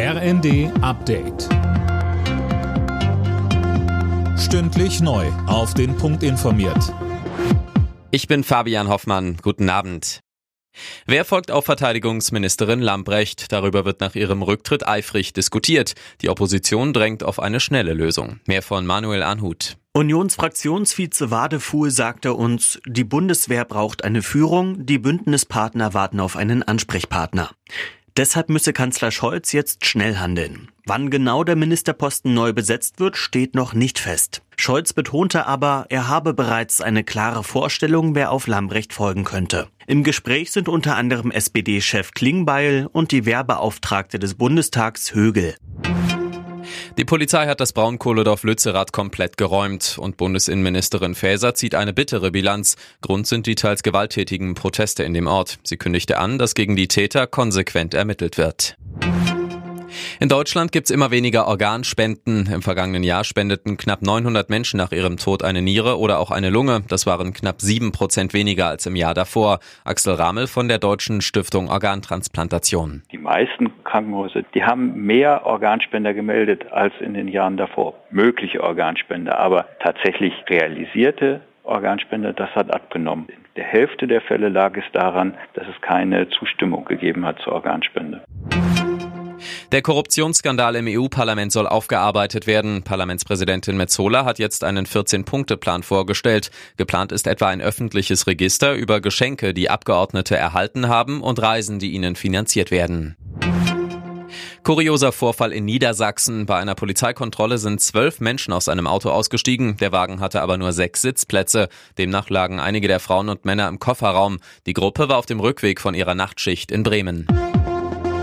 RND Update. Stündlich neu. Auf den Punkt informiert. Ich bin Fabian Hoffmann. Guten Abend. Wer folgt auf Verteidigungsministerin Lambrecht? Darüber wird nach ihrem Rücktritt eifrig diskutiert. Die Opposition drängt auf eine schnelle Lösung. Mehr von Manuel Anhut. Unionsfraktionsvize Wadefuhl sagte uns, die Bundeswehr braucht eine Führung, die Bündnispartner warten auf einen Ansprechpartner. Deshalb müsse Kanzler Scholz jetzt schnell handeln. Wann genau der Ministerposten neu besetzt wird, steht noch nicht fest. Scholz betonte aber, er habe bereits eine klare Vorstellung, wer auf Lambrecht folgen könnte. Im Gespräch sind unter anderem SPD-Chef Klingbeil und die Wehrbeauftragte des Bundestags Högel. Die Polizei hat das Braunkohledorf Lützerath komplett geräumt und Bundesinnenministerin Faeser zieht eine bittere Bilanz. Grund sind die teils gewalttätigen Proteste in dem Ort. Sie kündigte an, dass gegen die Täter konsequent ermittelt wird. In Deutschland gibt's immer weniger Organspenden. Im vergangenen Jahr spendeten knapp 900 Menschen nach ihrem Tod eine Niere oder auch eine Lunge. Das waren knapp sieben Prozent weniger als im Jahr davor. Axel Ramel von der Deutschen Stiftung Organtransplantation. Die meisten Krankenhäuser, die haben mehr Organspender gemeldet als in den Jahren davor. Mögliche Organspender, aber tatsächlich realisierte Organspender, das hat abgenommen. In der Hälfte der Fälle lag es daran, dass es keine Zustimmung gegeben hat zur Organspende. Der Korruptionsskandal im EU-Parlament soll aufgearbeitet werden. Parlamentspräsidentin Metzola hat jetzt einen 14-Punkte-Plan vorgestellt. Geplant ist etwa ein öffentliches Register über Geschenke, die Abgeordnete erhalten haben und Reisen, die ihnen finanziert werden. Kurioser Vorfall in Niedersachsen. Bei einer Polizeikontrolle sind zwölf Menschen aus einem Auto ausgestiegen. Der Wagen hatte aber nur sechs Sitzplätze. Demnach lagen einige der Frauen und Männer im Kofferraum. Die Gruppe war auf dem Rückweg von ihrer Nachtschicht in Bremen.